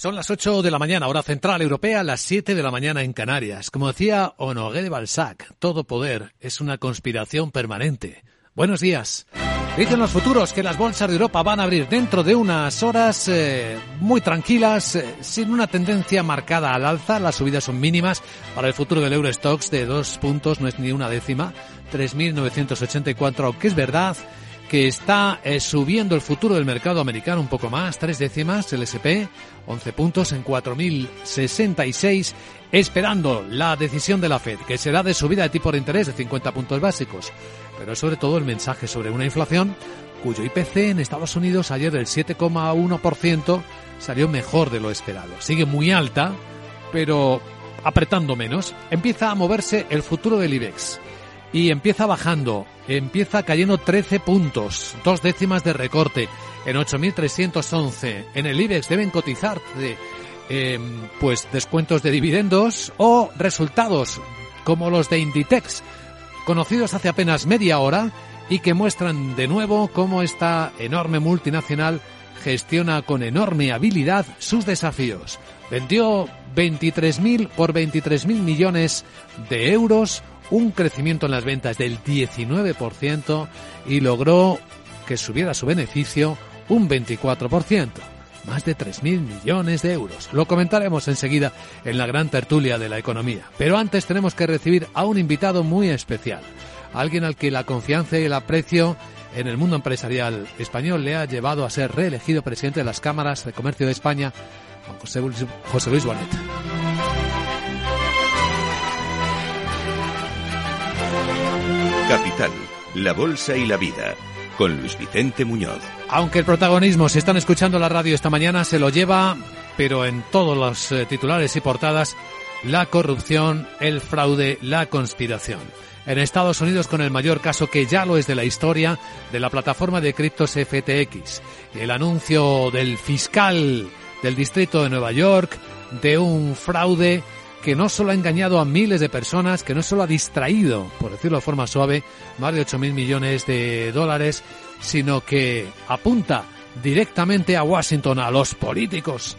Son las 8 de la mañana, hora central europea, las 7 de la mañana en Canarias. Como decía Honoré de Balzac, todo poder es una conspiración permanente. Buenos días. Dicen los futuros que las bolsas de Europa van a abrir dentro de unas horas eh, muy tranquilas, eh, sin una tendencia marcada al alza. Las subidas son mínimas para el futuro del Eurostox de dos puntos, no es ni una décima, 3.984, aunque es verdad que está eh, subiendo el futuro del mercado americano un poco más, tres décimas, el SP, 11 puntos en 4.066, esperando la decisión de la Fed, que será de subida de tipo de interés de 50 puntos básicos, pero sobre todo el mensaje sobre una inflación cuyo IPC en Estados Unidos ayer del 7,1% salió mejor de lo esperado. Sigue muy alta, pero apretando menos. Empieza a moverse el futuro del IBEX y empieza bajando, empieza cayendo 13 puntos, dos décimas de recorte en 8.311. En el IBEX deben cotizar eh, pues descuentos de dividendos o resultados como los de Inditex, conocidos hace apenas media hora y que muestran de nuevo cómo esta enorme multinacional gestiona con enorme habilidad sus desafíos. Vendió 23.000 por 23.000 millones de euros un crecimiento en las ventas del 19% y logró que subiera su beneficio un 24%, más de 3.000 millones de euros. Lo comentaremos enseguida en la gran tertulia de la economía. Pero antes tenemos que recibir a un invitado muy especial, alguien al que la confianza y el aprecio en el mundo empresarial español le ha llevado a ser reelegido presidente de las cámaras de comercio de España, José Luis, José Luis Bonet. La Bolsa y la Vida, con Luis Vicente Muñoz. Aunque el protagonismo, si están escuchando la radio esta mañana, se lo lleva, pero en todos los eh, titulares y portadas, la corrupción, el fraude, la conspiración. En Estados Unidos con el mayor caso que ya lo es de la historia de la plataforma de criptos FTX. El anuncio del fiscal del distrito de Nueva York de un fraude que no solo ha engañado a miles de personas, que no solo ha distraído, por decirlo de forma suave, más de 8 mil millones de dólares, sino que apunta directamente a Washington, a los políticos.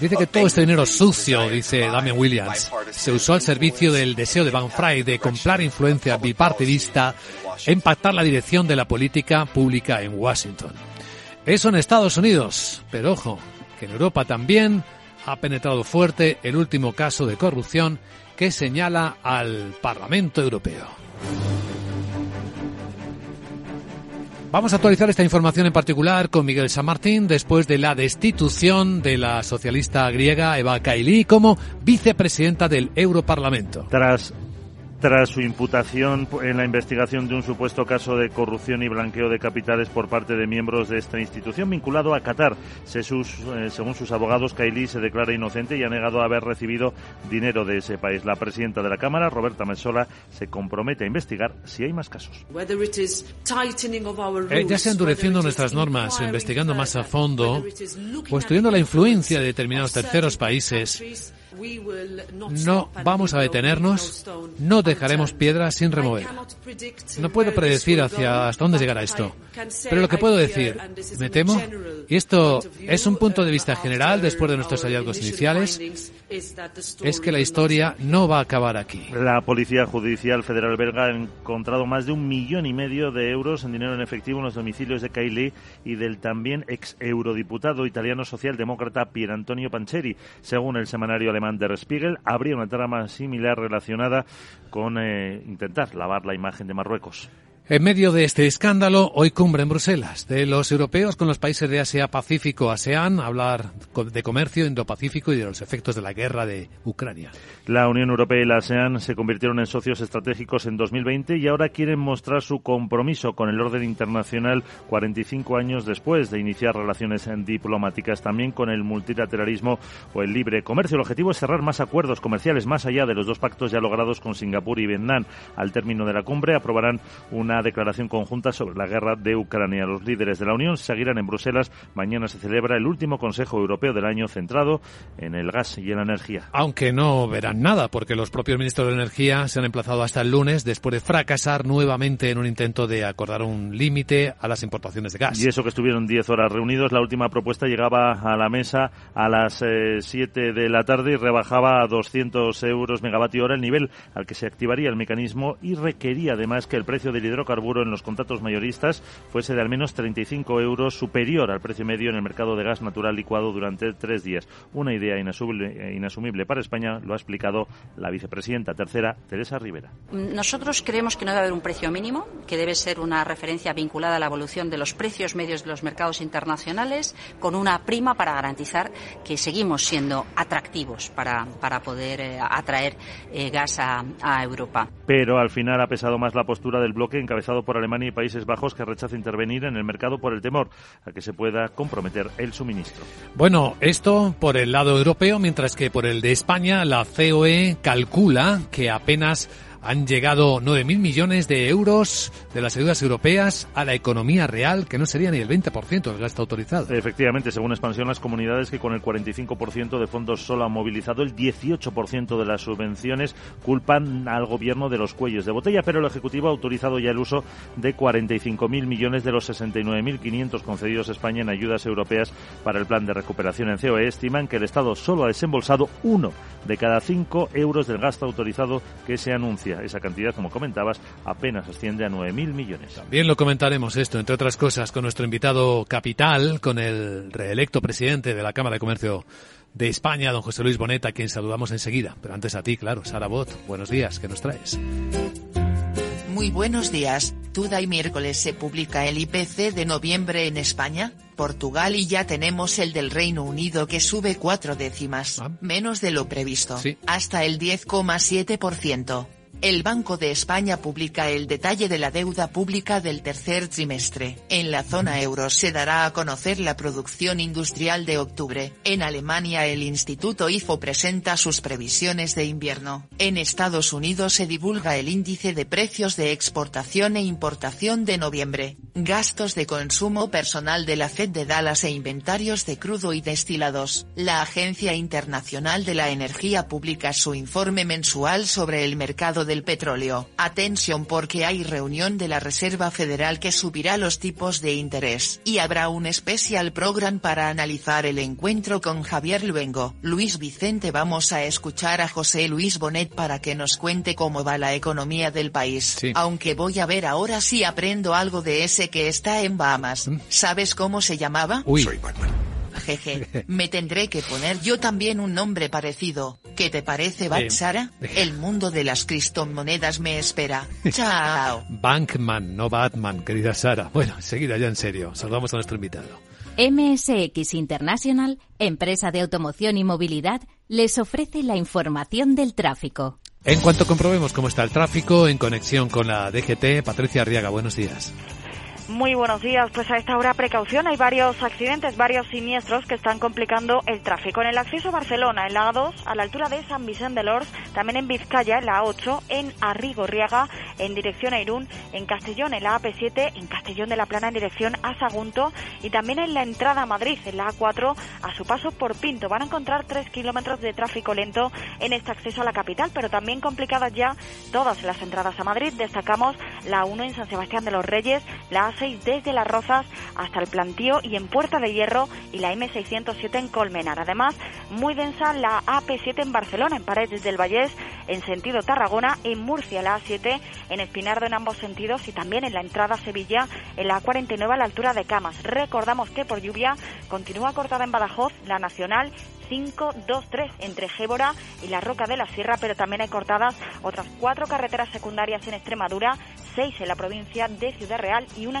Dice que todo este dinero sucio, dice Damian Williams, se usó al servicio del deseo de Van Fry de comprar influencia bipartidista e impactar la dirección de la política pública en Washington. Eso en Estados Unidos, pero ojo, en Europa también ha penetrado fuerte el último caso de corrupción que señala al Parlamento Europeo. Vamos a actualizar esta información en particular con Miguel San Martín después de la destitución de la socialista griega Eva Kaili como vicepresidenta del Europarlamento. Tras tras su imputación en la investigación de un supuesto caso de corrupción y blanqueo de capitales por parte de miembros de esta institución vinculado a Qatar. Eh, según sus abogados, Kaili se declara inocente y ha negado haber recibido dinero de ese país. La presidenta de la Cámara, Roberta Messola, se compromete a investigar si hay más casos. Eh, ya sea endureciendo nuestras normas o investigando más a fondo o estudiando la influencia de determinados terceros países, no vamos a detenernos, no dejaremos piedras sin remover. No puedo predecir hacia hasta dónde llegará esto, pero lo que puedo decir, me temo, y esto es un punto de vista general después de nuestros hallazgos iniciales, es que la historia no va a acabar aquí. La Policía Judicial Federal belga ha encontrado más de un millón y medio de euros en dinero en efectivo en los domicilios de Kylie y del también ex eurodiputado italiano socialdemócrata Pier Antonio Pancheri. Según el semanario alemán Der Spiegel, habría una trama similar relacionada con eh, intentar lavar la imagen de Marruecos. En medio de este escándalo, hoy cumbre en Bruselas de los europeos con los países de Asia-Pacífico, ASEAN, hablar de comercio Indo-Pacífico y de los efectos de la guerra de Ucrania. La Unión Europea y la ASEAN se convirtieron en socios estratégicos en 2020 y ahora quieren mostrar su compromiso con el orden internacional 45 años después de iniciar relaciones diplomáticas, también con el multilateralismo o el libre comercio. El objetivo es cerrar más acuerdos comerciales más allá de los dos pactos ya logrados con Singapur y Vietnam. Al término de la cumbre aprobarán una una declaración conjunta sobre la guerra de Ucrania. Los líderes de la Unión seguirán en Bruselas. Mañana se celebra el último Consejo Europeo del año centrado en el gas y en la energía. Aunque no verán nada, porque los propios ministros de Energía se han emplazado hasta el lunes después de fracasar nuevamente en un intento de acordar un límite a las importaciones de gas. Y eso que estuvieron 10 horas reunidos, la última propuesta llegaba a la mesa a las 7 eh, de la tarde y rebajaba a 200 euros megavatio hora el nivel al que se activaría el mecanismo y requería además que el precio del hidrocarburo en los contratos mayoristas fuese de al menos 35 euros superior al precio medio en el mercado de gas natural licuado durante tres días. Una idea inasumible, inasumible para España, lo ha explicado la vicepresidenta tercera, Teresa Rivera. Nosotros creemos que no debe haber un precio mínimo, que debe ser una referencia vinculada a la evolución de los precios medios de los mercados internacionales, con una prima para garantizar que seguimos siendo atractivos para, para poder eh, atraer eh, gas a, a Europa. Pero al final ha pesado más la postura del bloque encabezado por Alemania y Países Bajos que rechaza intervenir en el mercado por el temor a que se pueda comprometer el suministro. Bueno, esto por el lado europeo, mientras que por el de España la COE calcula que apenas han llegado 9.000 millones de euros de las ayudas europeas a la economía real, que no sería ni el 20% del gasto autorizado. Efectivamente, según expansión, las comunidades que con el 45% de fondos solo han movilizado el 18% de las subvenciones culpan al gobierno de los cuellos de botella, pero el Ejecutivo ha autorizado ya el uso de 45.000 millones de los 69.500 concedidos a España en ayudas europeas para el plan de recuperación en COE. Estiman que el Estado solo ha desembolsado uno de cada cinco euros del gasto autorizado que se anuncia. Esa cantidad, como comentabas, apenas asciende a 9.000 millones. También lo comentaremos esto, entre otras cosas, con nuestro invitado capital, con el reelecto presidente de la Cámara de Comercio de España, don José Luis Boneta, a quien saludamos enseguida. Pero antes a ti, claro, Sara Bot, buenos días, ¿qué nos traes? Muy buenos días. Tuda y miércoles se publica el IPC de noviembre en España, Portugal y ya tenemos el del Reino Unido que sube cuatro décimas, Ah. menos de lo previsto, Sí. hasta el 10,7%. El Banco de España publica el detalle de la deuda pública del tercer trimestre. En la zona euro se dará a conocer la producción industrial de octubre. En Alemania el Instituto IFO presenta sus previsiones de invierno. En Estados Unidos se divulga el índice de precios de exportación e importación de noviembre. Gastos de consumo personal de la Fed de Dallas e inventarios de crudo y destilados. La Agencia Internacional de la Energía publica su informe mensual sobre el mercado del petróleo. Atención porque hay reunión de la Reserva Federal que subirá los tipos de interés. Y habrá un especial program para analizar el encuentro con Javier Luengo. Luis Vicente vamos a escuchar a José Luis Bonet para que nos cuente cómo va la economía del país. Sí. Aunque voy a ver ahora si aprendo algo de ese que está en Bahamas. ¿Sabes cómo se llamaba? Uy, Jeje, me tendré que poner yo también un nombre parecido. ¿Qué te parece, Bat Eh, Sara? El mundo de las criptomonedas me espera. Chao. Bankman, no Batman, querida Sara. Bueno, enseguida ya en serio, saludamos a nuestro invitado. MSX International, empresa de automoción y movilidad, les ofrece la información del tráfico. En cuanto comprobemos cómo está el tráfico, en conexión con la DGT, Patricia Arriaga, buenos días. Muy buenos días. Pues a esta hora precaución. Hay varios accidentes, varios siniestros que están complicando el tráfico. En el acceso a Barcelona, en la A2, a la altura de San Vicente de Lors, también en Vizcaya, en la A8, en Arrigorriaga, en dirección a Irún, en Castellón, en la AP7, en Castellón de la Plana, en dirección a Sagunto, y también en la entrada a Madrid, en la A4, a su paso por Pinto. Van a encontrar tres kilómetros de tráfico lento en este acceso a la capital, pero también complicadas ya todas las entradas a Madrid. Destacamos la 1 en San Sebastián de los Reyes, la A6 desde Las Rozas hasta el Plantío y en Puerta de Hierro y la M607 en Colmenar. Además, muy densa la AP7 en Barcelona, en Paredes del Vallés, en sentido Tarragona, en Murcia la A7, en Espinardo en ambos sentidos y también en la entrada a Sevilla, en la A49 a la altura de Camas. Recordamos que por lluvia continúa cortada en Badajoz la Nacional 523 entre Gébora y la Roca de la Sierra, pero también hay cortadas otras cuatro carreteras secundarias en Extremadura, seis en la provincia de Ciudad Real y una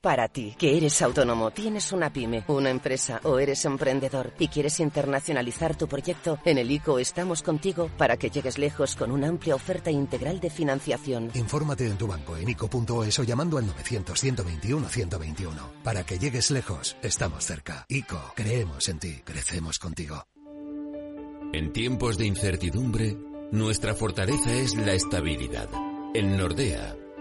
Para ti, que eres autónomo, tienes una pyme, una empresa o eres emprendedor y quieres internacionalizar tu proyecto, en el ICO estamos contigo para que llegues lejos con una amplia oferta integral de financiación. Infórmate en tu banco en ICO.es o llamando al 900-121-121. Para que llegues lejos, estamos cerca. ICO, creemos en ti, crecemos contigo. En tiempos de incertidumbre, nuestra fortaleza es la estabilidad. En Nordea,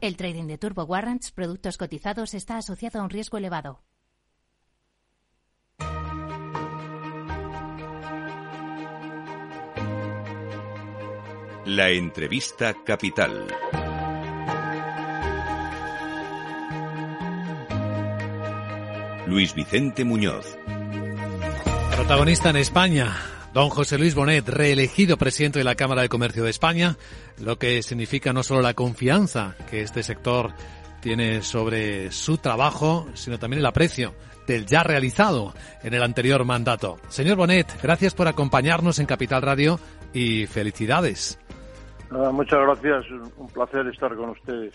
El trading de Turbo Warrants, productos cotizados, está asociado a un riesgo elevado. La entrevista capital. Luis Vicente Muñoz. Protagonista en España. Don José Luis Bonet, reelegido presidente de la Cámara de Comercio de España, lo que significa no solo la confianza que este sector tiene sobre su trabajo, sino también el aprecio del ya realizado en el anterior mandato. Señor Bonet, gracias por acompañarnos en Capital Radio y felicidades. muchas gracias, un placer estar con ustedes.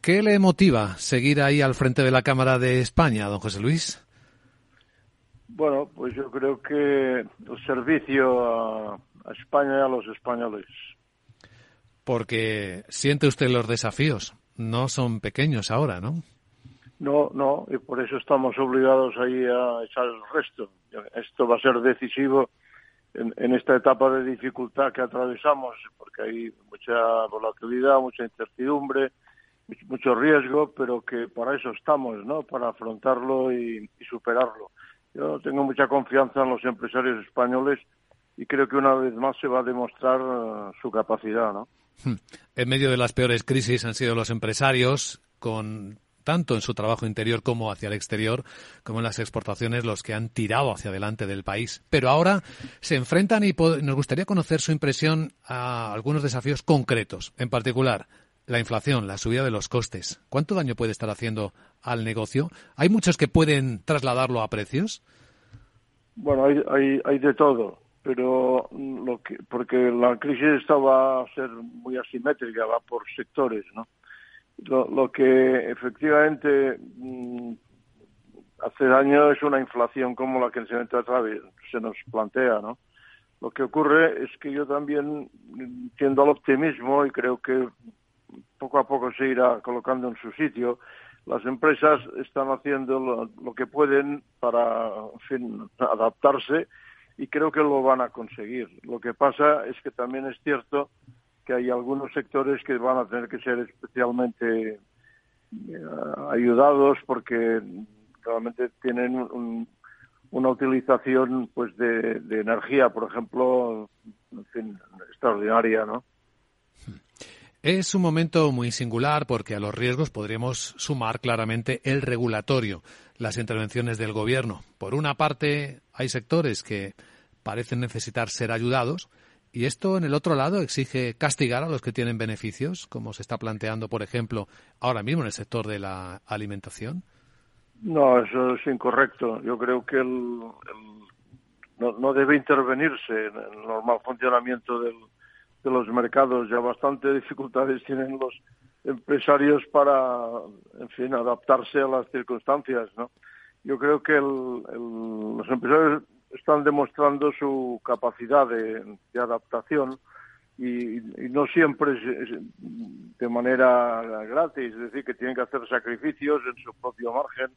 ¿Qué le motiva seguir ahí al frente de la Cámara de España, don José Luis? Bueno, pues yo creo que el servicio a, España y a los españoles. Porque siente usted los desafíos, no son pequeños ahora, ¿no? No, no, y por eso estamos obligados ahí a echar el resto. Esto va a ser decisivo en, en, esta etapa de dificultad que atravesamos, porque hay mucha volatilidad, mucha incertidumbre, mucho riesgo, pero que para eso estamos, ¿no? Para afrontarlo y superarlo. Yo tengo mucha confianza en los empresarios españoles y creo que una vez más se va a demostrar eh, su capacidad, ¿no? Hmm. En medio de las peores crisis han sido los empresarios, con tanto en su trabajo interior como hacia el exterior, como en las exportaciones, los que han tirado hacia adelante del país. Pero ahora se enfrentan y nos gustaría conocer su impresión a algunos desafíos concretos, en particular la inflación, la subida de los costes. ¿Cuánto daño puede estar haciendo al negocio? ¿Hay muchos que pueden trasladarlo a precios? Bueno, hay, hay, hay de todo, pero lo que, porque la crisis esta va a ser muy asimétrica, va por sectores, ¿no? Lo, que efectivamente mm, hace daño es una inflación como la que se, se nos plantea, ¿no? Lo que ocurre es que yo también tiendo al optimismo y creo que poco a poco se irá colocando en su sitio. Las empresas están haciendo lo, que pueden para adaptarse y creo que lo van a conseguir. Lo que pasa es que también es cierto que hay algunos sectores que van a tener que ser especialmente eh, ayudados porque realmente tienen una utilización pues de, energía, por ejemplo, fin, extraordinaria, ¿no? Es un momento muy singular porque a los riesgos podríamos sumar claramente el regulatorio, las intervenciones del gobierno. Por una parte, hay sectores que parecen necesitar ser ayudados y esto en el otro lado exige castigar a los que tienen beneficios, como se está planteando, por ejemplo, ahora mismo en el sector de la alimentación. No, eso es incorrecto. Yo creo que el, no, debe intervenirse en el normal funcionamiento del, de los mercados. Ya bastante dificultades tienen los empresarios para, en fin, adaptarse a las circunstancias, ¿no? Yo creo que los empresarios están demostrando su capacidad de, adaptación y, no siempre es, de manera gratis, es decir, que tienen que hacer sacrificios en su propio margen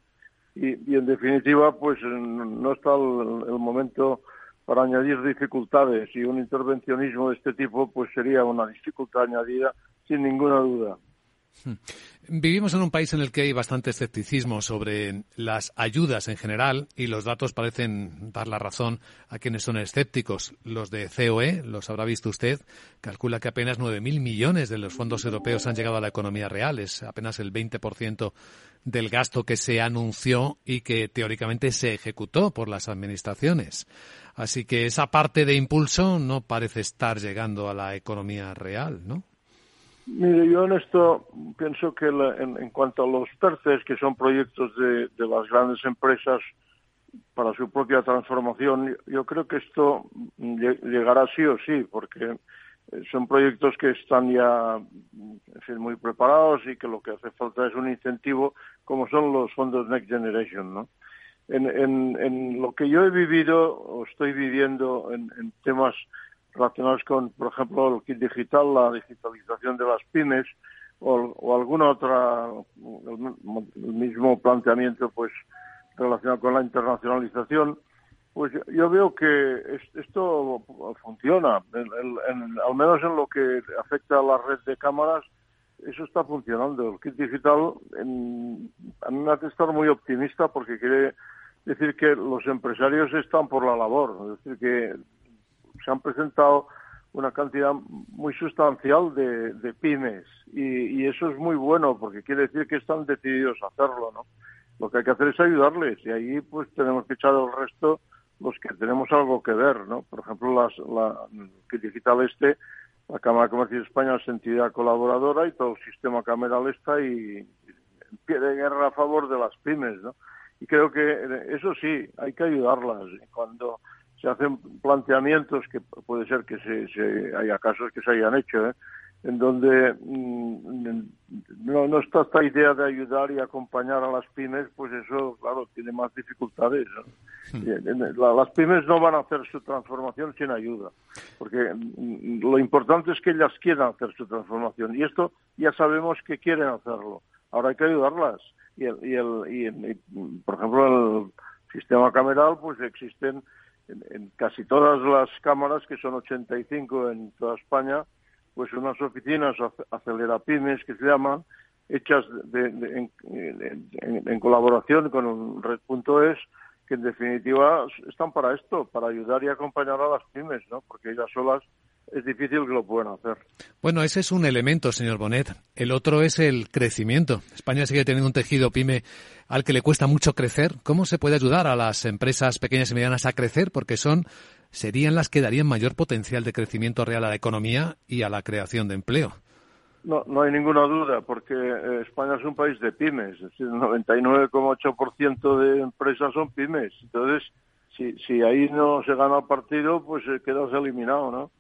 y, en definitiva, pues no está el, momento para añadir dificultades y un intervencionismo de este tipo pues sería una dificultad añadida sin ninguna duda. Hmm. Vivimos en un país en el que hay bastante escepticismo sobre las ayudas en general y los datos parecen dar la razón a quienes son escépticos. Los de COE, los habrá visto usted, calcula que apenas 9.000 millones de los fondos europeos han llegado a la economía real. Es apenas el 20% del gasto que se anunció y que teóricamente se ejecutó por las administraciones. Así que esa parte de impulso no parece estar llegando a la economía real, ¿no? Mire, yo en esto pienso que en, cuanto a los terces, que son proyectos de, las grandes empresas para su propia transformación, yo creo que esto llegará sí o sí, porque eh, son proyectos que están ya muy preparados y que lo que hace falta es un incentivo, como son los fondos Next Generation, ¿no? En, en, lo que yo he vivido o estoy viviendo en temas relacionados con, por ejemplo, el kit digital, la digitalización de las pymes o, alguna otra, el, mismo planteamiento, pues, relacionado con la internacionalización, pues yo veo que esto funciona, al menos en lo que afecta a la red de cámaras, eso está funcionando. El kit digital, en, a mí me hace estar muy optimista porque quiere decir que los empresarios están por la labor, es decir, que se han presentado una cantidad muy sustancial de, pymes y, eso es muy bueno porque quiere decir que están decididos a hacerlo, ¿no? Lo que hay que hacer es ayudarles y ahí pues tenemos que echar el resto los que tenemos algo que ver, ¿no? Por ejemplo, las, la que digital este, la Cámara de Comercio de España es entidad colaboradora y todo el sistema cameral está y, en pie de guerra a favor de las pymes, ¿no? Y creo que eso sí, hay que ayudarlas. Cuando se hacen planteamientos que puede ser que se, haya casos que se hayan hecho, ¿eh? en donde mm, no, no está esta idea de ayudar y acompañar a las pymes, pues eso, claro, tiene más dificultades. Hmm. las pymes no van a hacer su transformación sin ayuda, porque mm, lo importante es que ellas quieran hacer su transformación y esto ya sabemos que quieren hacerlo. Ahora hay que ayudarlas. Y, el, y, el, y por ejemplo, el sistema cameral, pues existen en, casi todas las cámaras, que son 85 en toda España, pues unas oficinas acelerapymes que se llaman, hechas de, en, colaboración con Red.es, que en definitiva están para esto, para ayudar y acompañar a las pymes, ¿no? Porque ellas solas es difícil que lo puedan hacer. Bueno, ese es un elemento, señor Bonet. El otro es el crecimiento. España sigue teniendo un tejido pyme al que le cuesta mucho crecer. ¿Cómo se puede ayudar a las empresas pequeñas y medianas a crecer? Porque son serían las que darían mayor potencial de crecimiento real a la economía y a la creación de empleo. No, no hay ninguna duda, porque eh, España es un país de pymes, es decir, el 99,8% de empresas son pymes. Entonces, si, si ahí no se gana el partido, pues eh, quedas eliminado, ¿no?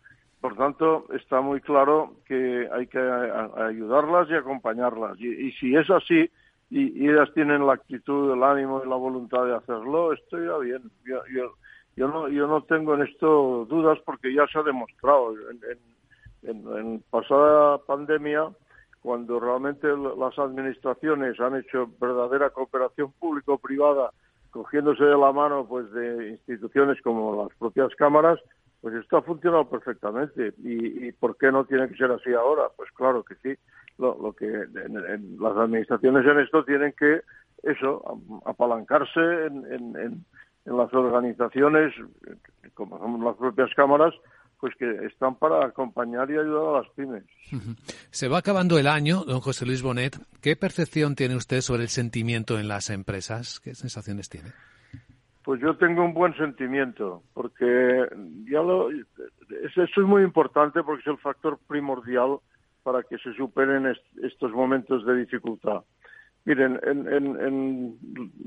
Por tanto, está muy claro que hay que ayudarlas y acompañarlas. Y, si es así y, ellas tienen la actitud, el ánimo y la voluntad de hacerlo, estoy ya bien. Yo, yo, no, yo no tengo en esto dudas porque ya se ha demostrado. En, en pasada pandemia, cuando realmente las administraciones han hecho verdadera cooperación público-privada, cogiéndose de la mano pues de instituciones como las propias cámaras, pues esto ha funcionado perfectamente. ¿Y, por qué no tiene que ser así ahora? Pues claro que sí. Lo, que en, las administraciones en esto tienen que, eso, apalancarse en, las organizaciones, como son las propias cámaras, pues que están para acompañar y ayudar a las pymes. Se va acabando el año, don José Luis Bonet. ¿Qué percepción tiene usted sobre el sentimiento en las empresas? ¿Qué sensaciones tiene? Pues yo tengo un buen sentimiento, porque ya lo, eso es muy importante porque es el factor primordial para que se superen estos momentos de dificultad. Miren, en,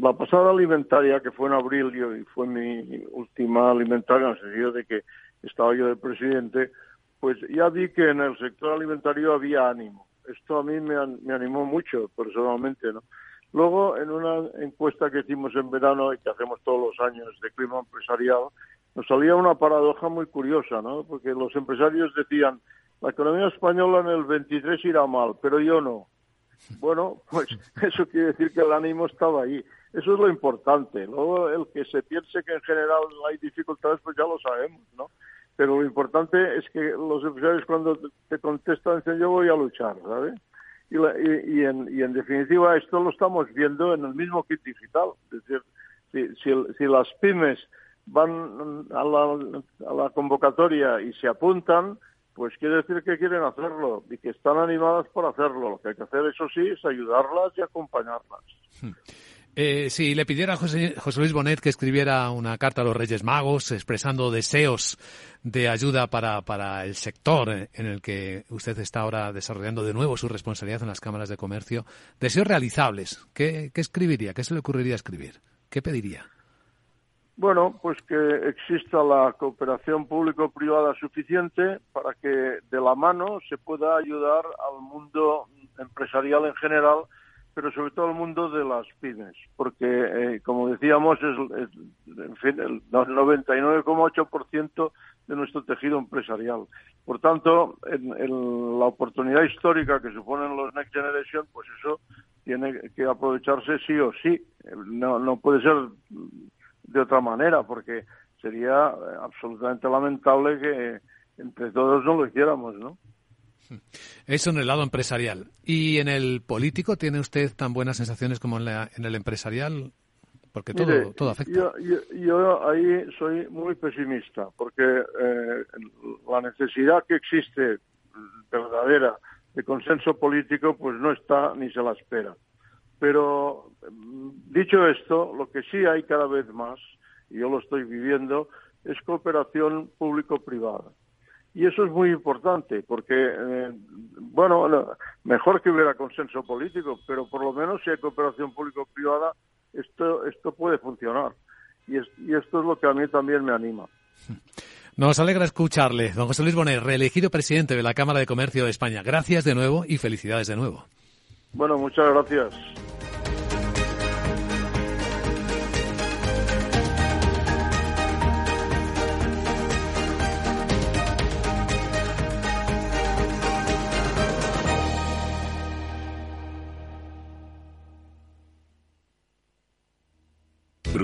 la pasada alimentaria, que fue en abril y fue mi última alimentaria, en el sentido de que estaba yo de presidente, pues ya vi que en el sector alimentario había ánimo. Esto a mí me animó mucho, personalmente, ¿no? Luego, en una encuesta que hicimos en verano y que hacemos todos los años de clima empresarial, nos salía una paradoja muy curiosa, ¿no? Porque los empresarios decían, la economía española en el 23 irá mal, pero yo no. Bueno, pues eso quiere decir que el ánimo estaba ahí. Eso es lo importante. Luego, el que se piense que en general hay dificultades, pues ya lo sabemos, ¿no? Pero lo importante es que los empresarios cuando te contestan dicen yo voy a luchar, ¿sabes? Y, y, en, y en definitiva esto lo estamos viendo en el mismo kit digital. Es decir, si, si, si las pymes van a la, a la convocatoria y se apuntan, pues quiere decir que quieren hacerlo y que están animadas por hacerlo. Lo que hay que hacer, eso sí, es ayudarlas y acompañarlas. Eh, si le pidiera a José, Luis Bonet que escribiera una carta a los Reyes Magos expresando deseos de ayuda para, para el sector en el que usted está ahora desarrollando de nuevo su responsabilidad en las cámaras de comercio, deseos realizables, ¿qué, qué escribiría? ¿Qué se le ocurriría escribir? ¿Qué pediría? Bueno, pues que exista la cooperación público-privada suficiente para que de la mano se pueda ayudar al mundo empresarial en general, pero sobre todo al mundo de las pymes, porque, eh, como decíamos, es, en fin, el 99,8% de nuestro tejido empresarial. Por tanto, en, la oportunidad histórica que suponen los Next Generation, pues eso tiene que aprovecharse sí o sí. No, no puede ser de otra manera, porque sería eh, absolutamente lamentable que entre todos no lo hiciéramos, ¿no? Eso en el lado empresarial. ¿Y en el político tiene usted tan buenas sensaciones como en, en el empresarial? Porque todo, todo afecta. Yo, yo, ahí soy muy pesimista, porque eh, la necesidad que existe verdadera de consenso político, pues no está ni se la espera. Pero mm, dicho esto, lo que sí hay cada vez más, y yo lo estoy viviendo, es cooperación público-privada. Y eso es muy importante, porque, eh, bueno, mejor que hubiera consenso político, pero por lo menos si hay cooperación público-privada, esto, esto puede funcionar. Y, y esto es lo que a mí también me anima. Nos alegra escucharle, don José Luis Bonet, reelegido presidente de la Cámara de Comercio de España. Gracias de nuevo y felicidades de nuevo. Bueno, muchas gracias.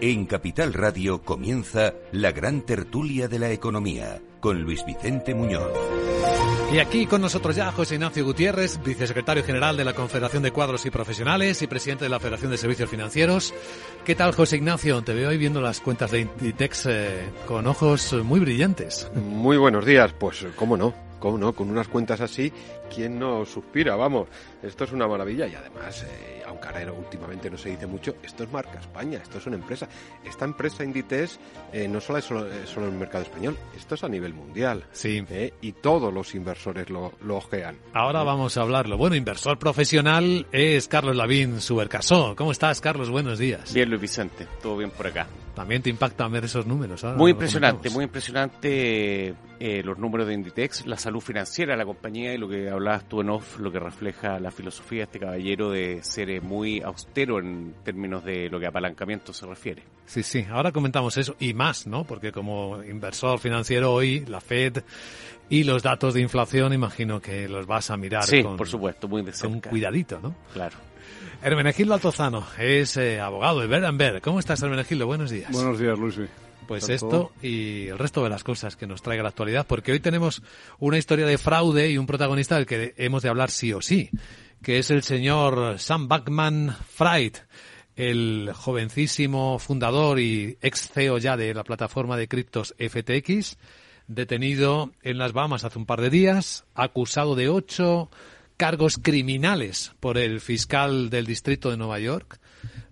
En Capital Radio comienza la gran tertulia de la economía con Luis Vicente Muñoz. Y aquí con nosotros ya José Ignacio Gutiérrez, vicesecretario general de la Confederación de Cuadros y Profesionales y presidente de la Federación de Servicios Financieros. ¿Qué tal, José Ignacio? Te veo hoy viendo las cuentas de Inditex eh, con ojos muy brillantes. Muy buenos días, pues cómo no. ¿Cómo no? Con unas cuentas así, ¿quién no suspira? Vamos, esto es una maravilla y además, eh, aunque ahora últimamente no se dice mucho, esto es marca España, esto es una empresa. Esta empresa Inditex eh, no solo es solo, en el mercado español, esto es a nivel mundial. Sí. Eh, y todos los inversores lo, lo ojean. Ahora vamos a hablarlo. Bueno, inversor profesional es Carlos Lavín Subercasó. ¿Cómo estás, Carlos? Buenos días. Bien, Luis Vicente, todo bien por acá. También te impactan ver esos números. muy impresionante, muy impresionante eh, los números de Inditex, la salud financiera de la compañía y lo que hablabas tú en off, lo que refleja la filosofía de este caballero de ser eh, muy austero en términos de lo que apalancamiento se refiere. Sí, sí, ahora comentamos eso y más, ¿no? Porque como inversor financiero hoy, la Fed y los datos de inflación, imagino que los vas a mirar sí, con, por supuesto, muy de con cuidadito, ¿no? Claro. Hermenegildo Altozano es eh, abogado de Berenberg. ¿Cómo estás, Hermenegildo? Buenos días. Buenos días, Luis. Pues ¿Está esto y el resto de las cosas que nos traiga la actualidad, porque hoy tenemos una historia de fraude y un protagonista del que hemos de hablar sí o sí, que es el señor Sam Backman Fried, el jovencísimo fundador y ex CEO ya de la plataforma de criptos FTX, detenido en las Bahamas hace un par de días, acusado de ocho cargos criminales por el fiscal del distrito de Nueva York.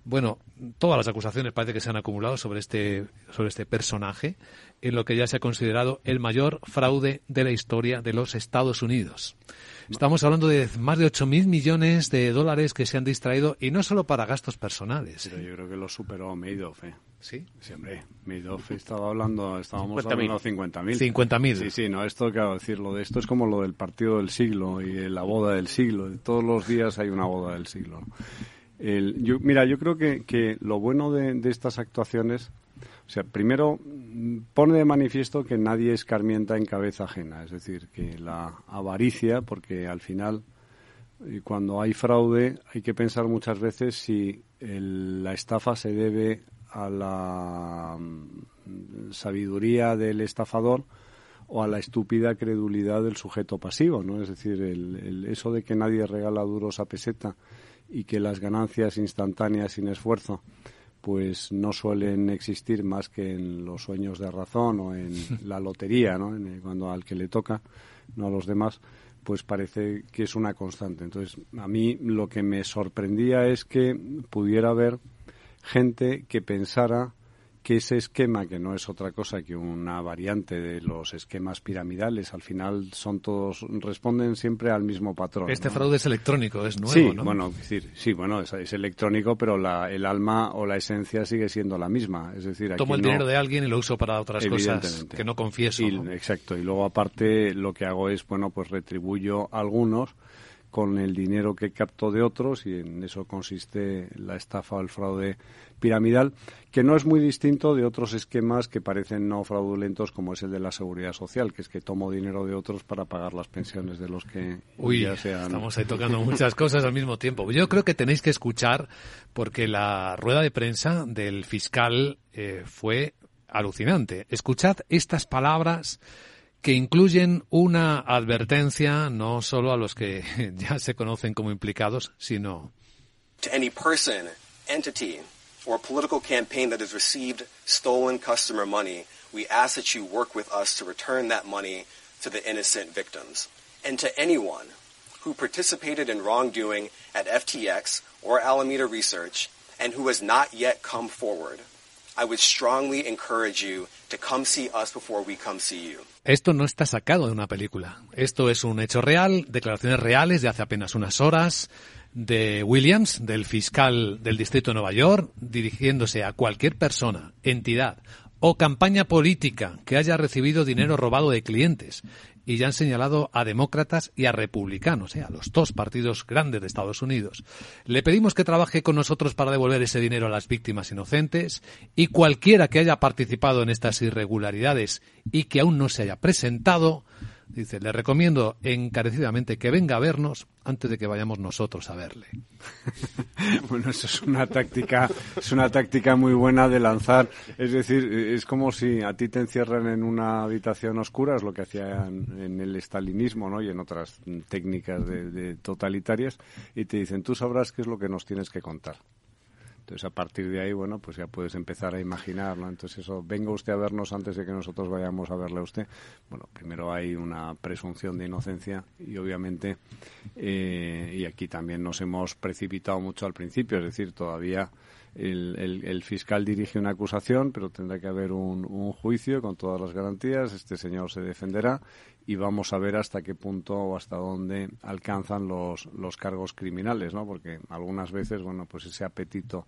Bueno, todas las acusaciones parece que se han acumulado sobre este, sobre este personaje, en lo que ya se ha considerado el mayor fraude de la historia de los Estados Unidos. Estamos hablando de más de 8.000 millones de dólares que se han distraído y no solo para gastos personales. Pero yo creo que lo superó Madoff, ¿eh? ¿Sí? Sí, hombre. Madoff estaba hablando, estábamos 50.000. hablando de 50.000. 50.000. Sí, sí, no, esto, claro, decir, lo de esto es como lo del partido del siglo y de la boda del siglo. Todos los días hay una boda del siglo. El- yo, mira, yo creo que, que lo bueno de, de estas actuaciones, o sea, primero mm, pone de manifiesto que nadie escarmienta en cabeza ajena, es decir, que la avaricia, porque al final y cuando hay fraude hay que pensar muchas veces si el- la estafa se debe a la mm, sabiduría del estafador o a la estúpida credulidad del sujeto pasivo, ¿no? Es decir, el, el- eso de que nadie regala duros a peseta y que las ganancias instantáneas sin esfuerzo pues no suelen existir más que en los sueños de razón o en la lotería, ¿no? En el- cuando al que le toca, no a los demás, pues parece que es una constante. Entonces, a mí lo que me sorprendía es que pudiera haber gente que pensara que ese esquema, que no es otra cosa que una variante de los esquemas piramidales, al final son todos, responden siempre al mismo patrón. Este ¿no? fraude es electrónico, es nuevo, sí, ¿no? bueno, es decir, sí, bueno, es, es electrónico, pero la, el alma o la esencia sigue siendo la misma. Es decir, aquí Tomo el no- dinero de alguien y lo uso para otras cosas que no confieso. Y- ¿no? Exacto. Y luego, aparte, lo que hago es, bueno, pues retribuyo a algunos con el dinero que capto de otros y en eso consiste la estafa o el fraude piramidal, que no es muy distinto de otros esquemas que parecen no fraudulentos como es el de la seguridad social, que es que tomo dinero de otros para pagar las pensiones de los que Uy, ya sean... estamos ahí tocando muchas cosas al mismo tiempo. Yo creo que tenéis que escuchar porque la rueda de prensa del fiscal eh, fue alucinante. Escuchad estas palabras que incluyen una advertencia no solo a los que ya se conocen como implicados, sino to any person, entity, or political campaign that has received stolen customer money, we ask that you work with us to return that money to the innocent victims. And to anyone who participated in wrongdoing at FTX or Alameda Research and who has not yet come forward, I would strongly encourage you to come see us before we come see you. Esto no está sacado de una película. Esto es un hecho real, declaraciones reales de hace apenas unas horas de Williams, del fiscal del Distrito de Nueva York, dirigiéndose a cualquier persona, entidad o campaña política que haya recibido dinero robado de clientes. Y ya han señalado a demócratas y a republicanos, eh, a los dos partidos grandes de Estados Unidos. Le pedimos que trabaje con nosotros para devolver ese dinero a las víctimas inocentes y cualquiera que haya participado en estas irregularidades y que aún no se haya presentado, dice, le recomiendo encarecidamente que venga a vernos antes de que vayamos nosotros a verle. Bueno, eso es una táctica, es una táctica muy buena de lanzar. Es decir, es como si a ti te encierran en una habitación oscura, es lo que hacían en el estalinismo, ¿no? Y en otras técnicas de totalitarias, y te dicen, tú sabrás qué es lo que nos tienes que contar. Entonces, a partir de ahí, bueno, pues ya puedes empezar a imaginar, ¿no? Entonces, eso, venga usted a vernos antes de que nosotros vayamos a verle a usted. Bueno, primero hay una presunción de inocencia y, obviamente, eh, y aquí también nos hemos precipitado mucho al principio, es decir, todavía el, fiscal dirige una acusación, pero tendrá que haber un, juicio con todas las garantías. Este señor se defenderá y vamos a ver hasta qué punto o hasta dónde alcanzan los, los cargos criminales, ¿no? Porque algunas veces, bueno, pues ese apetito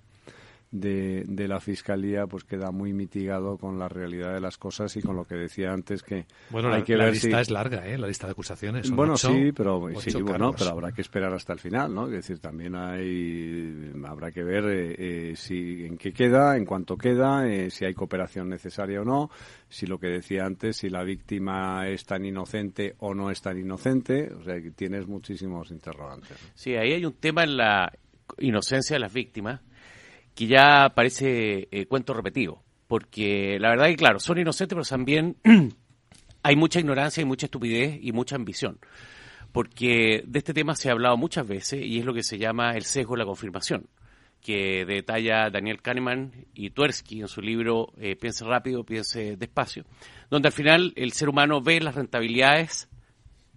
de, de, la fiscalía pues queda muy mitigado con la realidad de las cosas y con lo que decía antes que bueno hay la, que la lista es larga eh la lista de acusaciones bueno sí pero sí, bueno pero habrá que esperar hasta el final no es decir también hay habrá que ver eh, eh, si en qué queda en cuánto queda eh, si hay cooperación necesaria o no si lo que decía antes si la víctima es tan inocente o no es tan inocente o sea que tienes muchísimos interrogantes sí ahí hay un tema en la inocencia de las víctimas que ya parece eh, cuento repetido. Porque la verdad que, claro, son inocentes, pero también hay mucha ignorancia y mucha estupidez y mucha ambición. Porque de este tema se ha hablado muchas veces y es lo que se llama el sesgo de la confirmación, que detalla Daniel Kahneman y Tversky en su libro eh, Piense rápido, piense despacio, donde al final el ser humano ve las rentabilidades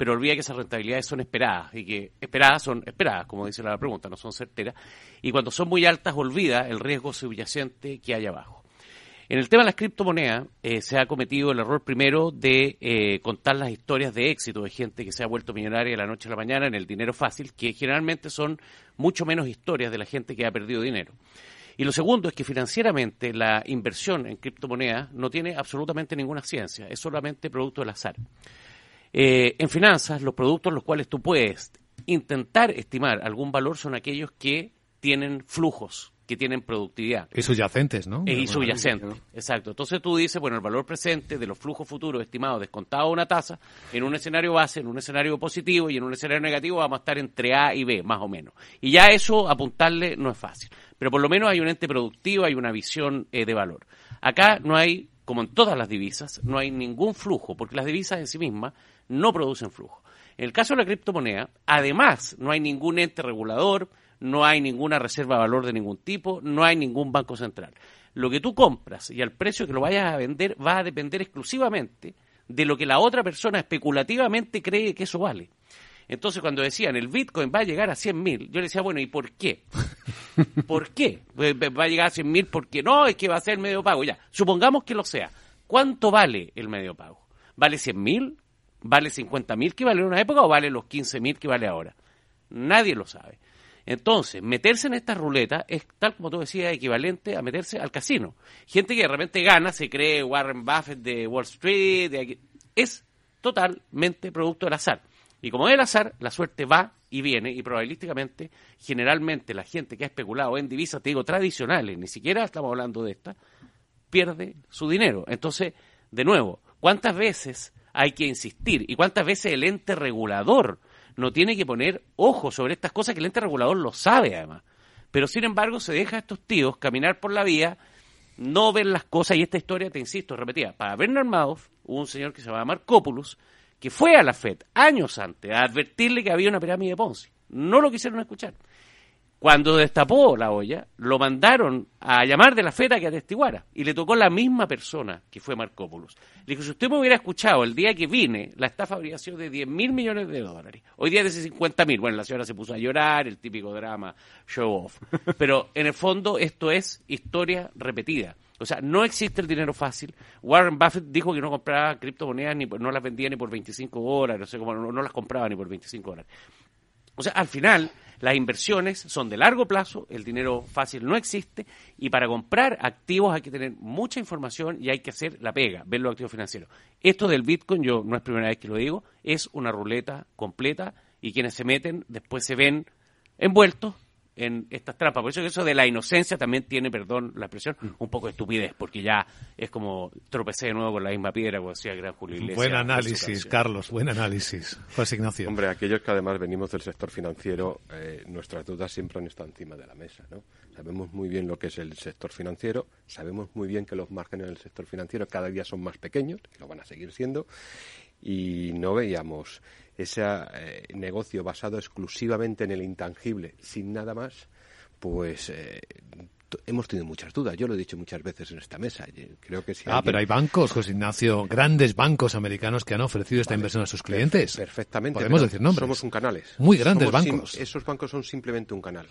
pero olvida que esas rentabilidades son esperadas y que esperadas son esperadas, como dice la pregunta, no son certeras. Y cuando son muy altas, olvida el riesgo subyacente que hay abajo. En el tema de las criptomonedas eh, se ha cometido el error primero de eh, contar las historias de éxito de gente que se ha vuelto millonaria de la noche a la mañana en el dinero fácil, que generalmente son mucho menos historias de la gente que ha perdido dinero. Y lo segundo es que financieramente la inversión en criptomonedas no tiene absolutamente ninguna ciencia, es solamente producto del azar. Eh, en finanzas, los productos los cuales tú puedes intentar estimar algún valor son aquellos que tienen flujos, que tienen productividad. Y subyacentes, ¿no? Y subyacentes, exacto. Entonces tú dices, bueno, el valor presente de los flujos futuros estimados descontado una tasa, en un escenario base, en un escenario positivo y en un escenario negativo vamos a estar entre A y B, más o menos. Y ya eso, apuntarle, no es fácil. Pero por lo menos hay un ente productivo, hay una visión eh, de valor. Acá no hay, como en todas las divisas, no hay ningún flujo, porque las divisas en sí mismas no producen flujo. En el caso de la criptomoneda, además, no hay ningún ente regulador, no hay ninguna reserva de valor de ningún tipo, no hay ningún banco central. Lo que tú compras y al precio que lo vayas a vender va a depender exclusivamente de lo que la otra persona especulativamente cree que eso vale. Entonces, cuando decían el Bitcoin va a llegar a 100.000, yo le decía, bueno, ¿y por qué? ¿Por qué? Va a llegar a 100.000 porque no, es que va a ser el medio pago. Ya, supongamos que lo sea. ¿Cuánto vale el medio pago? ¿Vale 100.000? ¿Vale 50.000 que vale en una época o vale los 15.000 que vale ahora? Nadie lo sabe. Entonces, meterse en esta ruleta es, tal como tú decías, equivalente a meterse al casino. Gente que de repente gana, se cree Warren Buffett de Wall Street, de es totalmente producto del azar. Y como es el azar, la suerte va y viene, y probabilísticamente, generalmente la gente que ha especulado en divisas, te digo, tradicionales, ni siquiera estamos hablando de esta, pierde su dinero. Entonces, de nuevo, ¿cuántas veces hay que insistir. ¿Y cuántas veces el ente regulador no tiene que poner ojo sobre estas cosas que el ente regulador lo sabe además? Pero sin embargo se deja a estos tíos caminar por la vía, no ver las cosas y esta historia, te insisto, repetida. Para Bernard Madoff hubo un señor que se llama Marcopoulos que fue a la FED años antes a advertirle que había una pirámide de Ponzi. No lo quisieron escuchar. Cuando destapó la olla, lo mandaron a llamar de la feta que atestiguara. Y le tocó la misma persona que fue Marcopoulos. Le dijo, si usted me hubiera escuchado el día que vine, la estafa habría sido de 10 mil millones de dólares. Hoy día es de 50 mil. Bueno, la señora se puso a llorar, el típico drama, show off. Pero en el fondo esto es historia repetida. O sea, no existe el dinero fácil. Warren Buffett dijo que no compraba criptomonedas, ni no las vendía ni por 25 horas, no sé cómo, no las compraba ni por 25 horas. O sea, al final las inversiones son de largo plazo, el dinero fácil no existe y para comprar activos hay que tener mucha información y hay que hacer la pega, ver los activos financieros. Esto del Bitcoin, yo no es primera vez que lo digo, es una ruleta completa y quienes se meten después se ven envueltos en estas trampas. Por eso que eso de la inocencia también tiene, perdón la expresión, un poco de estupidez, porque ya es como tropecé de nuevo con la misma piedra, como decía el gran Julio Iglesias. Buen análisis, Carlos, buen análisis. José Ignacio. Hombre, aquellos que además venimos del sector financiero, eh, nuestras dudas siempre han estado encima de la mesa, ¿no? Sabemos muy bien lo que es el sector financiero, sabemos muy bien que los márgenes del sector financiero cada día son más pequeños, y lo van a seguir siendo, y no veíamos ese eh, negocio basado exclusivamente en el intangible, sin nada más, pues eh, hemos tenido muchas dudas. Yo lo he dicho muchas veces en esta mesa. Creo que si ah, pero hay bancos, José Ignacio, grandes bancos americanos que han ofrecido esta inversión a sus clientes. Perfectamente. Podemos decir nombres. Somos un canal. Muy grandes bancos. esos bancos son simplemente un canal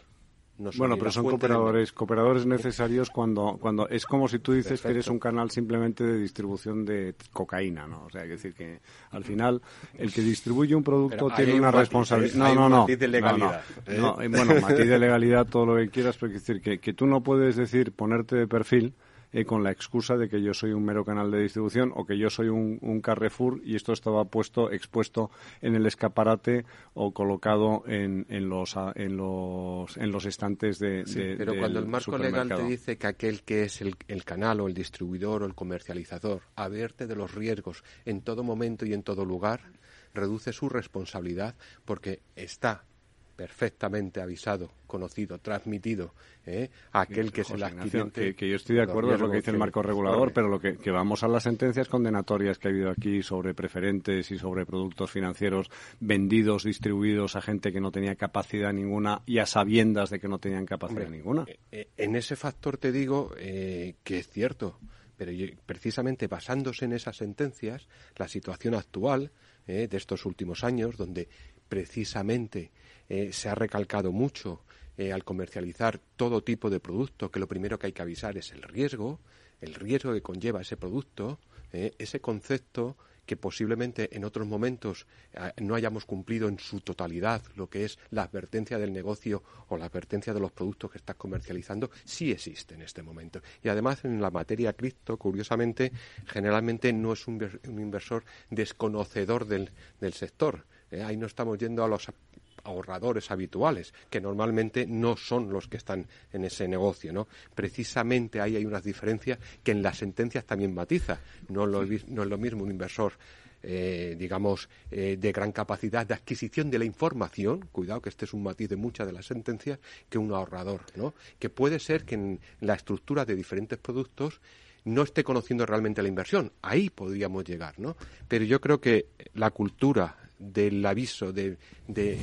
bueno, pero son cooperadores, cooperadores necesarios cuando, cuando es como si tú dices que eres un canal simplemente de distribución de cocaína, ¿no? O sea, hay que decir que al final el que distribuye un producto tiene una responsabilidad. No, no, no. Matiz de legalidad. No, ¿eh? bueno, matiz de legalidad, todo lo que quieras, pero hay que decir que, que tú no puedes decir ponerte de perfil eh, con la excusa de que yo soy un mero canal de distribución o que yo soy un, Carrefour y esto estaba puesto, expuesto en el escaparate o colocado en, en, los, en, los, en los estantes de. Sí, pero cuando el marco legal te dice que aquel que es el, el canal o el distribuidor o el comercializador advierte de los riesgos en todo momento y en todo lugar, reduce su responsabilidad porque está perfectamente avisado, conocido, transmitido ¿eh? a aquel que es el adquiriente. Que, yo estoy de acuerdo, es lo que dice el marco regulador, pero lo que, vamos a las sentencias condenatorias que ha habido aquí sobre preferentes y sobre productos financieros vendidos, distribuidos a gente que no tenía capacidad ninguna y a sabiendas de que no tenían capacidad ninguna. Eh, eh, en ese factor te digo que es cierto, pero precisamente basándose en esas sentencias, la situación actual de estos últimos años, donde precisamente eh, se ha recalcado mucho eh, al comercializar todo tipo de producto que lo primero que hay que avisar es el riesgo, el riesgo que conlleva ese producto, eh, ese concepto que posiblemente en otros momentos no hayamos cumplido en su totalidad lo que es la advertencia del negocio o la advertencia de los productos que estás comercializando, sí existe en este momento. Y además en la materia cripto, curiosamente, generalmente no es un, inversor desconocedor del, del sector. ahí no estamos yendo a los ahorradores habituales, que normalmente no son los que están en ese negocio, ¿no? Precisamente ahí hay unas diferencias que en las sentencias también matiza. No, es lo mismo un inversor eh, digamos, eh, de gran capacidad de adquisición de la información, cuidado que este es un matiz de muchas de las sentencias, que un ahorrador, ¿no? Que puede ser que en la estructura de diferentes productos no esté conociendo realmente la inversión. Ahí podríamos llegar, ¿no? Pero yo creo que la cultura del aviso, de,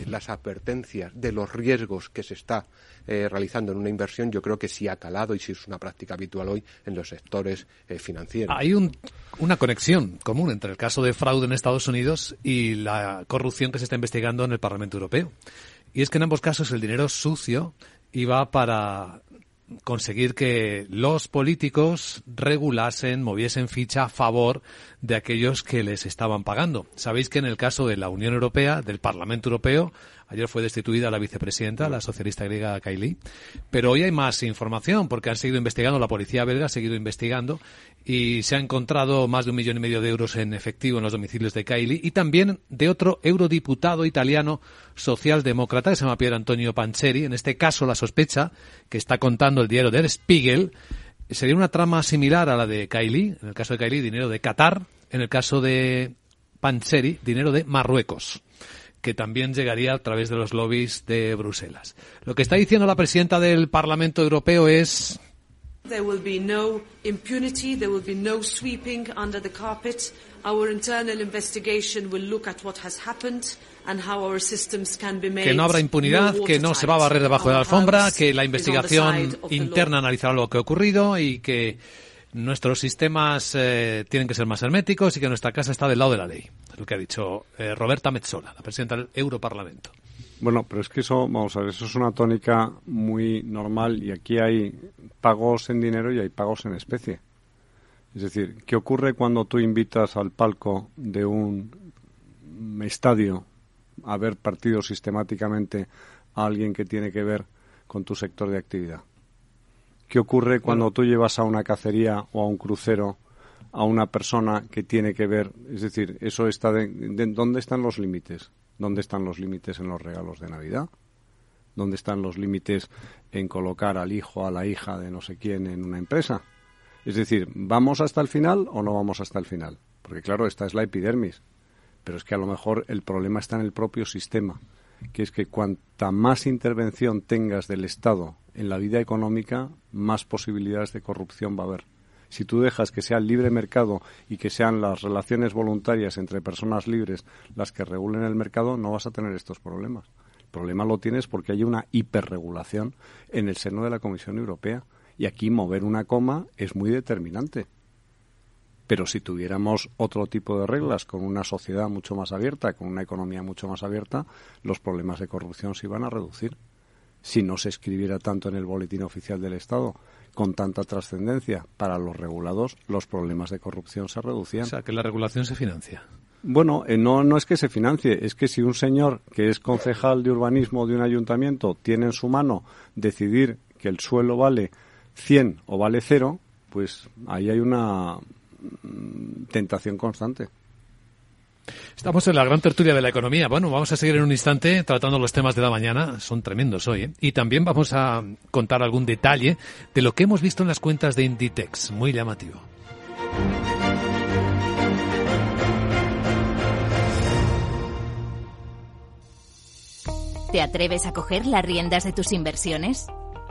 las advertencias, de los riesgos que se está eh, realizando en una inversión, yo creo que sí ha calado y sí es una práctica habitual hoy en los sectores eh, financieros. Hay una conexión común entre el caso de fraude en Estados Unidos y la corrupción que se está investigando en el Parlamento Europeo. Y es que en ambos casos el dinero sucio iba para conseguir que los políticos regulasen, moviesen ficha a favor de aquellos que les estaban pagando. Sabéis que en el caso de la Unión Europea, del Parlamento Europeo, Ayer fue destituida la vicepresidenta, la socialista griega Kaili. Pero hoy hay más información porque han seguido investigando, la policía belga ha seguido investigando y se ha encontrado más de un millón y medio de euros en efectivo en los domicilios de Kaili y también de otro eurodiputado italiano socialdemócrata que se llama Pier Antonio Pancheri. En este caso, la sospecha que está contando el diario Der Spiegel sería una trama similar a la de Kaili. En el caso de Kaili, dinero de Qatar. En el caso de Pancheri, dinero de Marruecos que también llegaría a través de los lobbies de Bruselas. Lo que está diciendo la presidenta del Parlamento Europeo es There will be no impunity, there will be no sweeping under the carpet. Our internal investigation will look at what has happened and how our systems can be made que no habrá impunidad, que no se va a barrer debajo de la alfombra, que la investigación interna analizará lo que ha ocurrido y que nuestros sistemas eh, tienen que ser más herméticos y que nuestra casa está del lado de la ley. Es lo que ha dicho eh, Roberta Metzola, la presidenta del Europarlamento. Bueno, pero es que eso, vamos a ver, eso es una tónica muy normal y aquí hay pagos en dinero y hay pagos en especie. Es decir, ¿qué ocurre cuando tú invitas al palco de un estadio a ver partidos sistemáticamente a alguien que tiene que ver con tu sector de actividad? ¿Qué ocurre cuando tú llevas a una cacería o a un crucero a una persona que tiene que ver? Es decir, eso está de, ¿dónde están los límites? ¿Dónde están los límites en los regalos de Navidad? ¿Dónde están los límites en colocar al hijo, a la hija de no sé quién en una empresa? Es decir, ¿vamos hasta el final o no vamos hasta el final? Porque claro, esta es la epidermis. Pero es que a lo mejor el problema está en el propio sistema, que es que cuanta más intervención tengas del Estado en la vida económica, más posibilidades de corrupción va a haber. Si tú dejas que sea el libre mercado y que sean las relaciones voluntarias entre personas libres las que regulen el mercado, no vas a tener estos problemas. El problema lo tienes porque hay una hiperregulación en el seno de la Comisión Europea Y aquí mover una coma es muy determinante. Pero si tuviéramos otro tipo de reglas, con una sociedad mucho más abierta, con una economía mucho más abierta, los problemas de corrupción se iban a reducir. Si no se escribiera tanto en el boletín oficial del Estado, con tanta trascendencia para los regulados, los problemas de corrupción se reducían. O sea, que la regulación se financia. Bueno, eh, no, no es que se financie, es que si un señor que es concejal de urbanismo de un ayuntamiento tiene en su mano decidir que el suelo vale 100 o vale cero, pues ahí hay una mm, tentación constante. Estamos en la gran tertulia de la economía. Bueno, vamos a seguir en un instante tratando los temas de la mañana. Son tremendos hoy. ¿eh? Y también vamos a contar algún detalle de lo que hemos visto en las cuentas de Inditex. Muy llamativo. ¿Te atreves a coger las riendas de tus inversiones?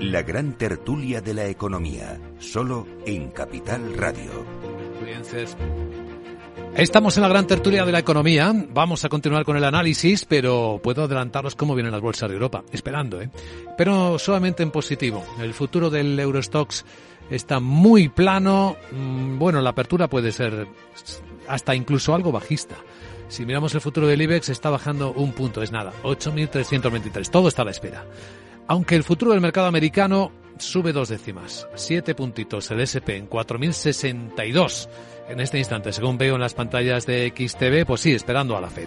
La gran tertulia de la economía, solo en Capital Radio. Estamos en la gran tertulia de la economía. Vamos a continuar con el análisis, pero puedo adelantaros cómo vienen las bolsas de Europa, esperando, ¿eh? Pero solamente en positivo. El futuro del Eurostox está muy plano. Mm, bueno, la apertura puede ser hasta incluso algo bajista. Si miramos el futuro del IBEX, está bajando un punto, es nada, 8.323. Todo está a la espera. Aunque el futuro del mercado americano sube dos décimas, siete puntitos, el SP en 4.062 en este instante, según veo en las pantallas de XTV, pues sí, esperando a la FED.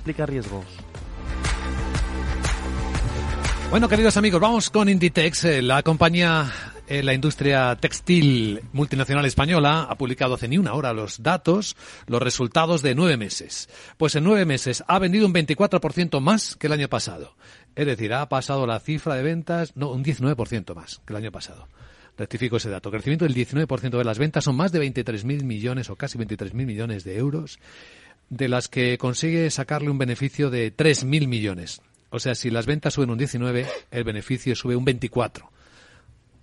implica riesgos. Bueno, queridos amigos, vamos con Inditex. Eh, la compañía en la industria textil multinacional española ha publicado hace ni una hora los datos, los resultados de nueve meses. Pues en nueve meses ha vendido un 24% más que el año pasado. Es decir, ha pasado la cifra de ventas, no, un 19% más que el año pasado. Rectifico ese dato. Crecimiento del 19% de las ventas son más de 23.000 millones o casi 23.000 millones de euros de las que consigue sacarle un beneficio de 3.000 millones. O sea, si las ventas suben un 19, el beneficio sube un 24.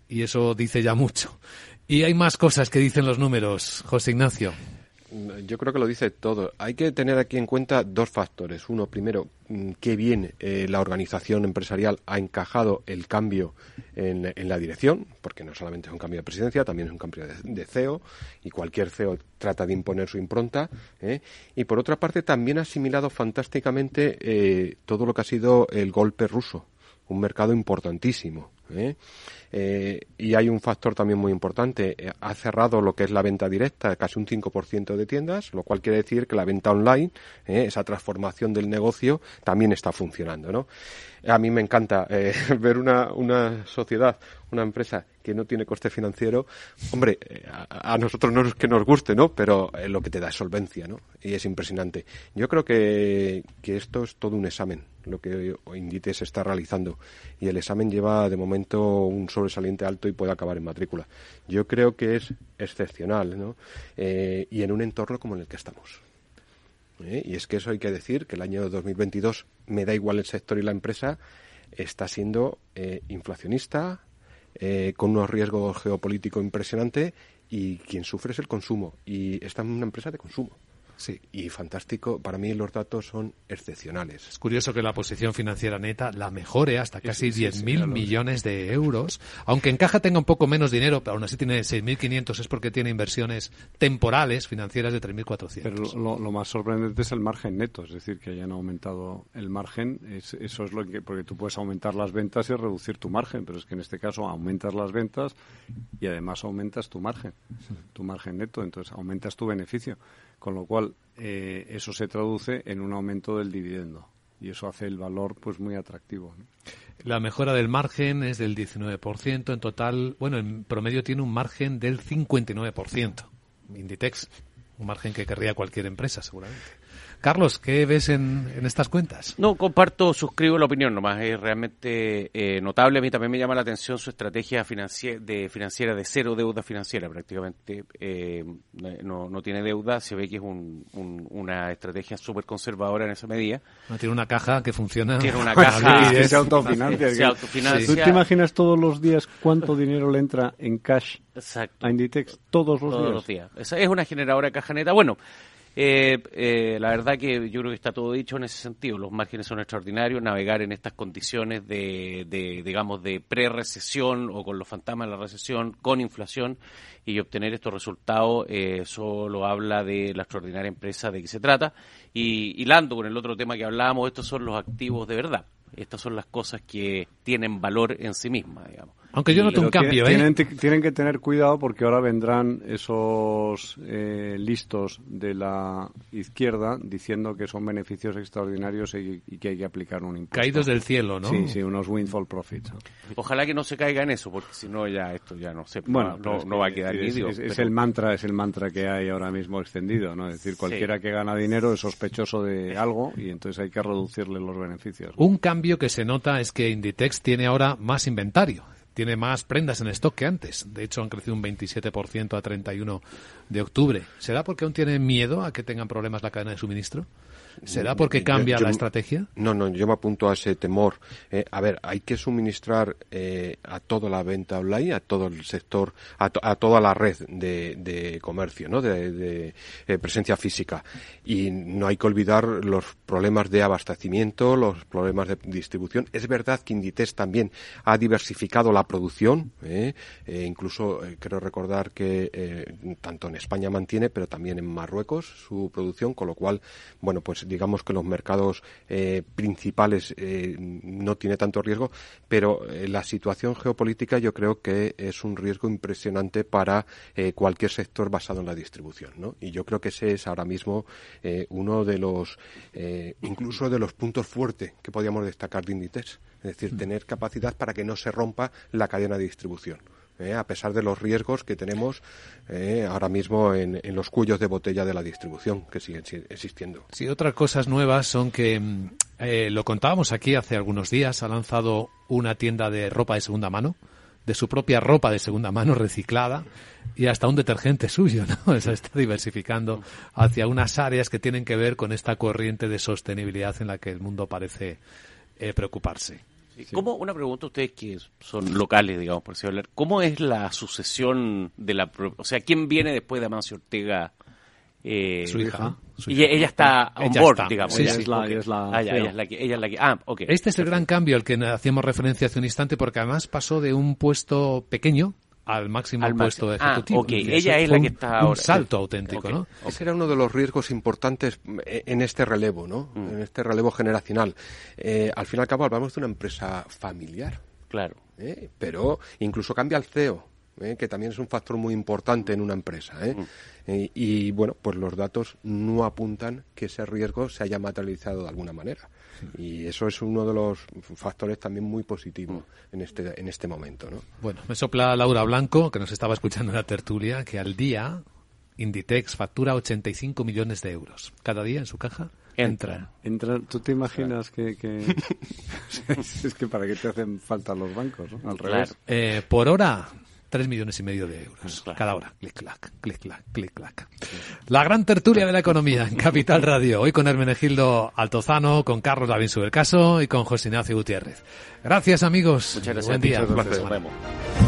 Y eso dice ya mucho. Y hay más cosas que dicen los números, José Ignacio. Yo creo que lo dice todo. Hay que tener aquí en cuenta dos factores. Uno, primero, mm, qué bien eh, la organización empresarial ha encajado el cambio en, la dirección, porque no solamente es un cambio de presidencia, también es un cambio de, CEO, y cualquier CEO trata de imponer su impronta. ¿eh? Y por otra parte, también ha asimilado fantásticamente eh, todo lo que ha sido el golpe ruso, un mercado importantísimo. ¿eh? Eh, y hay un factor también muy importante. Eh, ha cerrado lo que es la venta directa, casi un 5% de tiendas, lo cual quiere decir que la venta online, esa transformación del negocio, también está funcionando. ¿no? A mí me encanta ver una, una sociedad, una empresa que no tiene coste financiero, hombre, a, nosotros no es que nos guste, ¿no? Pero lo que te da es solvencia, ¿no? Y es impresionante. Yo creo que, que esto es todo un examen lo que Inditex está realizando. Y el examen lleva de momento un sobresaliente alto y puede acabar en matrícula. Yo creo que es excepcional, ¿no? Eh, y en un entorno como en el que estamos. ¿Eh? Y es que eso hay que decir, que el año 2022 me da igual el sector y la empresa, está siendo eh, inflacionista, con unos riesgos geopolíticos impresionantes y quien sufre es el consumo. Y esta es una empresa de consumo. Sí. Y fantástico, para mí los datos son excepcionales. Es curioso que la posición financiera neta la mejore hasta casi 10.000 millones de euros. Aunque en caja tenga un poco menos dinero, pero aún así tiene 6.500, es porque tiene inversiones temporales financieras de 3.400. Pero lo, lo, más sorprendente es el margen neto, es decir, que hayan aumentado el margen. Es, eso es lo que, porque tú puedes aumentar las ventas y reducir tu margen, pero es que en este caso aumentas las ventas y además aumentas tu margen, tu margen neto, entonces aumentas tu beneficio. Con lo cual, eh, eso se traduce en un aumento del dividendo y eso hace el valor pues muy atractivo. La mejora del margen es del 19%, en total, bueno, en promedio tiene un margen del 59%. Inditex, un margen que querría cualquier empresa seguramente. Carlos, ¿qué ves en, estas cuentas? No, comparto, suscribo la opinión nomás. Es realmente eh, notable. A mí también me llama la atención su estrategia financiera de, financiera de cero deuda financiera. Prácticamente eh, no, no tiene deuda. Se ve que es una estrategia súper conservadora en esa medida. No, tiene una caja que funciona. Tiene una caja. que se autofinancia. Se autofinancia. ¿Tú te imaginas todos los días cuánto dinero le entra en cash a Inditex? Todos los todos días. Los días. Esa es una generadora de caja neta. Bueno, eh, eh, la verdad que yo creo que está todo dicho en ese sentido. Los márgenes son extraordinarios. Navegar en estas condiciones de, de digamos, de pre-recesión o con los fantasmas de la recesión, con inflación y obtener estos resultados eh, solo habla de la extraordinaria empresa de que se trata. Y hilando con el otro tema que hablábamos, estos son los activos de verdad. Estas son las cosas que tienen valor en sí mismas, digamos. Aunque yo noto un cambio, ¿eh? Tienen, tienen, que tener cuidado porque ahora vendrán esos eh, listos de la izquierda diciendo que son beneficios extraordinarios y, que hay que aplicar un impuesto. Caídos del cielo, ¿no? Sí, sí, unos windfall profits. Ojalá que no se caiga en eso, porque si no ya esto ya no sé, bueno, no, va a quedar es, es, el mantra, es el mantra que hay ahora mismo extendido, ¿no? Es decir, cualquiera que gana dinero es sospechoso de algo y entonces hay que reducirle los beneficios. Un cambio que se nota es que Inditex tiene ahora más inventario tiene más prendas en stock que antes. De hecho, han crecido un 27% a 31 de octubre. ¿Será porque aún tienen miedo a que tengan problemas la cadena de suministro? ¿Será porque cambia la estrategia? No, no, yo me apunto a ese temor. Eh, a ver, hay que suministrar eh, a toda la venta online, a todo el sector, a, toda la red de, comercio, ¿no? de, eh, presencia física. Y no hay que olvidar los problemas de abastecimiento, los problemas de distribución. Es verdad que Inditex también ha diversificado la producción, incluso creo recordar que tanto en España mantiene, pero también en Marruecos su producción, con lo cual, bueno, pues digamos que los mercados eh, principales eh, no tiene tanto riesgo, pero eh, la situación geopolítica yo creo que es un riesgo impresionante para cualquier sector basado en la distribución, ¿no? Y yo creo que ese es ahora mismo uno de los, incluso de los puntos fuertes que podríamos destacar de Inditex, es decir, mm. tener capacidad para que no se rompa la cadena de distribución. ¿Eh? a pesar de los riesgos que tenemos eh, ahora mismo en, los cuellos de botella de la distribución que siguen existiendo. Sí, otras cosas nuevas son que, mm, eh, lo contábamos aquí hace algunos días, ha lanzado una tienda de ropa de segunda mano, de su propia ropa de segunda mano reciclada y hasta un detergente suyo, ¿no? está diversificando hacia unas áreas que tienen que ver con esta corriente de sostenibilidad en la que el mundo parece preocuparse. ¿Cómo, una pregunta a ustedes que son locales, digamos, por así hablar, ¿cómo es la sucesión de la... O sea, ¿quién viene después de Amancio Ortega? Eh, su hija. y ella está on board, digamos. Sí, ella, es la, es la, ah, ella es la que, ella es la que, ah, okay. Este es el gran cambio al que hacíamos referencia hace un instante, porque además pasó de un puesto pequeño al máximo puesto de ah, ejecutivo. Ah, ok, ella es la que está ahora. Un salto auténtico, ¿no? Ese era uno de los riesgos importantes eh, en este relevo, ¿no? Mm. En este relevo generacional. Eh, al fin y al cabo hablamos de una empresa familiar. Claro. ¿eh? Pero incluso cambia el CEO. que también es un factor muy importante en una empresa. Mm. y bueno, pues los datos no apuntan que ese riesgo se haya materializado de alguna manera. Y eso es uno de los factores también muy positivos en este, en este momento. ¿no? Bueno, me sopla Laura Blanco, que nos estaba escuchando en la tertulia, que al día Inditex factura 85 millones de euros. Cada día en su caja entran. Entra, ¿Tú te imaginas que, es que para qué te hacen falta los bancos? Al revés. Eh, por hora, Tres millones y medio de euros cada hora. Clic, clac, clic, clac, clic, clac. La gran tertulia de la economía en Capital Radio. Hoy con Hermenegildo Altozano, con Carlos Davín Subelcaso y con José Ignacio Gutiérrez. Gracias, amigos. Muchas gracias. Buen día. Gracias.